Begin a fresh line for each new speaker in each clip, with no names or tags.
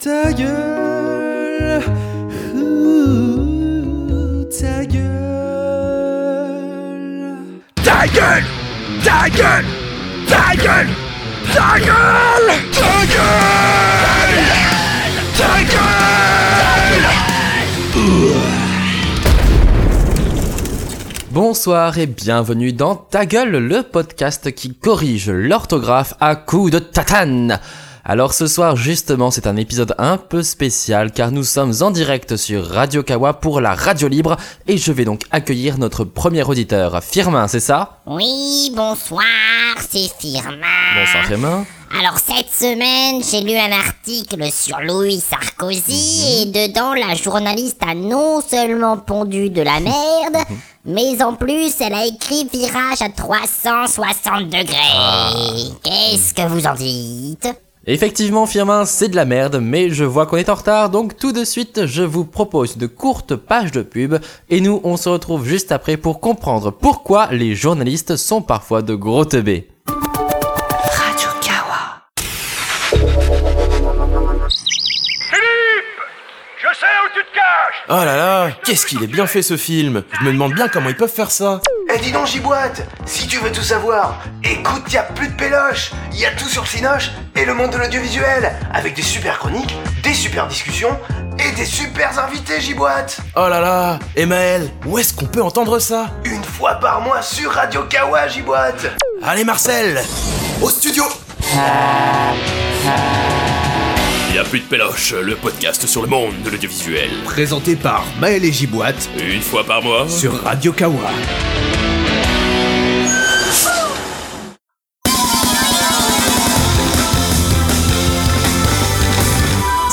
Ta gueule, ouh, ta gueule.
Ta gueule. Ta gueule. Ta gueule. Ta gueule. Ta gueule. Ta gueule.
Bonsoir et bienvenue dans Ta gueule, le podcast qui corrige l'orthographe à coups de tatane. Alors ce soir justement c'est un épisode un peu spécial car nous sommes en direct sur Radio Kawa pour la radio libre et je vais donc accueillir notre premier auditeur, Firmin, c'est ça?
Oui, bonsoir, c'est Firmin.
Bonsoir Firmin.
Alors cette semaine, j'ai lu un article sur Louis Sarkozy et dedans la journaliste a non seulement pondu de la merde, mais en plus elle a écrit virage à 360 degrés. Qu'est-ce que vous en dites?
Effectivement, Firmin, c'est de la merde, mais je vois qu'on est en retard, donc tout de suite, je vous propose de courtes pages de pub, et nous, on se retrouve juste après pour comprendre pourquoi les journalistes sont parfois de gros teubés.
Radio Kawa.
Je sais où tu te caches
Oh là là, qu'est-ce qu'il est bien fait ce film? Je me demande bien comment ils peuvent faire ça.
Eh dis donc Giboite, si tu veux tout savoir, écoute, y a plus de péloche, y a tout sur Cinoche et le monde de l'audiovisuel, avec des super chroniques, des super discussions et des super invités Giboite.
Oh là là, Emmaël, où est-ce qu'on peut entendre ça?
Une fois par mois sur Radio Kawa Giboite.
Allez Marcel Au studio
Il y a plus de péloche, le podcast sur le monde de l'audiovisuel.
présenté par Maël et Giboite
Une fois par mois.
sur Radio Kawa.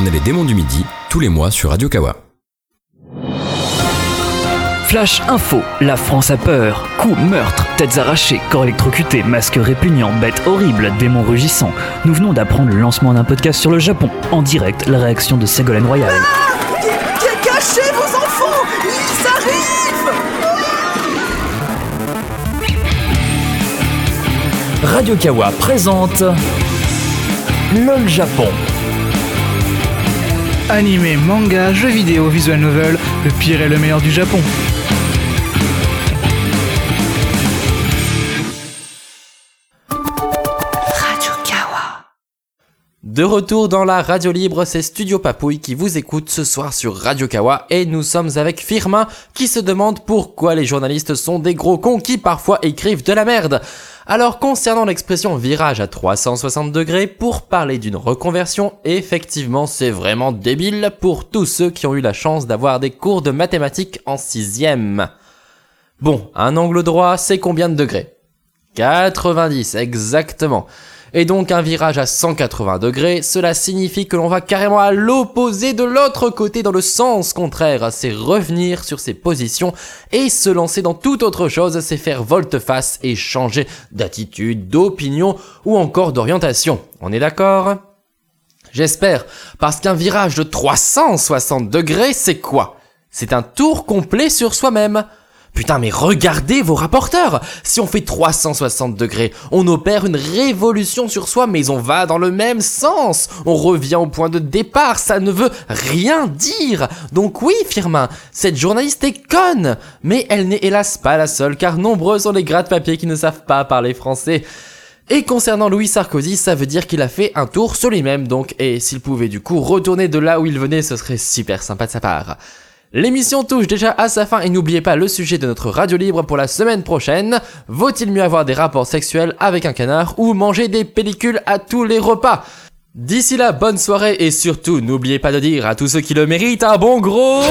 On est les démons du midi, tous les mois sur Radio Kawa.
Flash Info, la France a peur. Coups, meurtres, têtes arrachées, corps électrocutés, masques répugnants, bêtes horribles, démons rugissants. Nous venons d'apprendre le lancement d'un podcast sur le Japon. En direct, la réaction de Ségolène Royal.
Cachez vos enfants Ils arrivent
Radio Kawa présente LOL Japon.
Animé, manga, jeux vidéo, visual novel, le pire et le meilleur du Japon.
Radio Kawa.
De retour dans la radio libre, c'est Studio Papouille qui vous écoute ce soir sur Radio Kawa et nous sommes avec Firmin qui se demande pourquoi les journalistes sont des gros cons qui parfois écrivent de la merde. Alors concernant l'expression virage à 360 degrés, pour parler d'une reconversion, effectivement c'est vraiment débile pour tous ceux qui ont eu la chance d'avoir des cours de mathématiques en sixième. Bon, un angle droit, c'est combien de degrés? 90, exactement. Et donc un virage à 180 degrés, cela signifie que l'on va carrément à l'opposé de l'autre côté dans le sens contraire. C'est revenir sur ses positions et se lancer dans toute autre chose, c'est faire volte-face et changer d'attitude, d'opinion ou encore d'orientation. On est d'accord? J'espère, parce qu'un virage de 360 degrés, c'est quoi? C'est un tour complet sur soi-même. Putain, mais regardez vos rapporteurs Si on fait 360 degrés, on opère une révolution sur soi, mais on va dans le même sens On revient au point de départ, ça ne veut rien dire Donc oui, Firmin, cette journaliste est conne Mais elle n'est hélas pas la seule, car nombreux sont les gratte-papiers qui ne savent pas parler français. Et concernant Louis Sarkozy, ça veut dire qu'il a fait un tour sur lui-même, donc, et s'il pouvait du coup retourner de là où il venait, ce serait super sympa de sa part. L'émission touche déjà à sa fin et n'oubliez pas le sujet de notre radio libre pour la semaine prochaine. Vaut-il mieux avoir des rapports sexuels avec un canard ou manger des pellicules à tous les repas? D'ici là, bonne soirée et surtout n'oubliez pas de dire à tous ceux qui le méritent un bon gros...